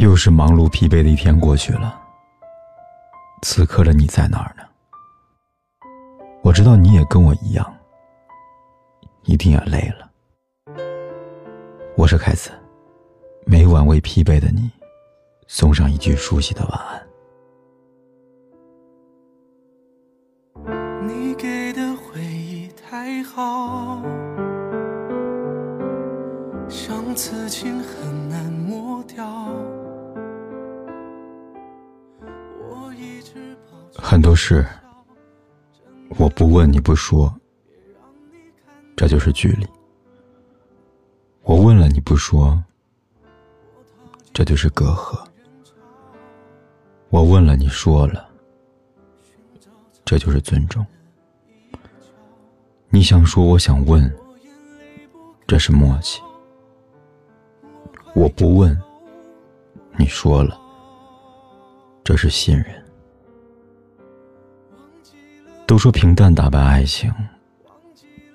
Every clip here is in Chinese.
又是忙碌疲惫的一天过去了，此刻的你在哪儿呢？我知道你也跟我一样，一定也累了。我是凯子，每晚为疲惫的你送上一句熟悉的晚安。你给的回忆太好，像刺青很难抹掉。很多事，我不问你不说，这就是距离；我问了你不说，这就是隔阂；我问了你说了，这就是尊重。你想说，我想问，这是默契；我不问，你说了，这是信任。都说平淡打败爱情，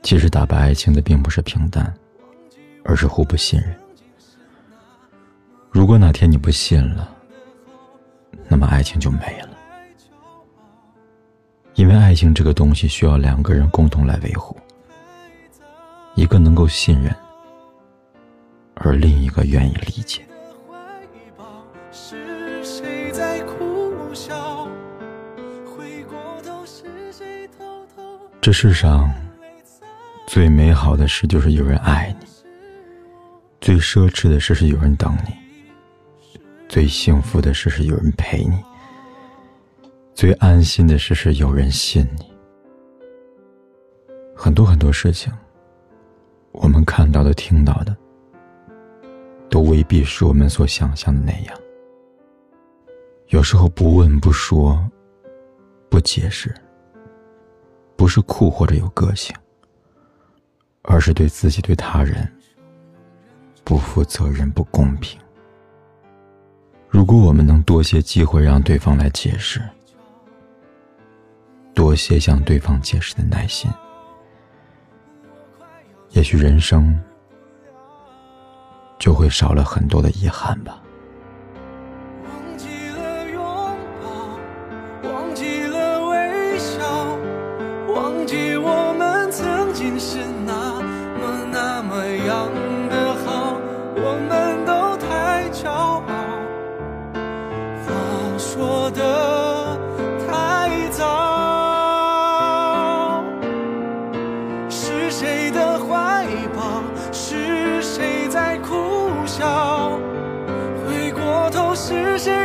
其实打败爱情的并不是平淡，而是互不信任。如果哪天你不信了，那么爱情就没了。因为爱情这个东西需要两个人共同来维护，一个能够信任，而另一个愿意理解。这世上最美好的事就是有人爱你，最奢侈的事是有人等你，最幸福的事是有人陪你，最安心的事是有人信你。很多很多事情，我们看到的、听到的，都未必是我们所想象的那样。有时候不问不说，不解释。不是酷或者有个性，而是对自己、对他人不负责任、不公平。如果我们能多些机会让对方来解释，多些向对方解释的耐心，也许人生就会少了很多的遗憾吧。谁的怀抱？是谁在苦笑？回过头，是谁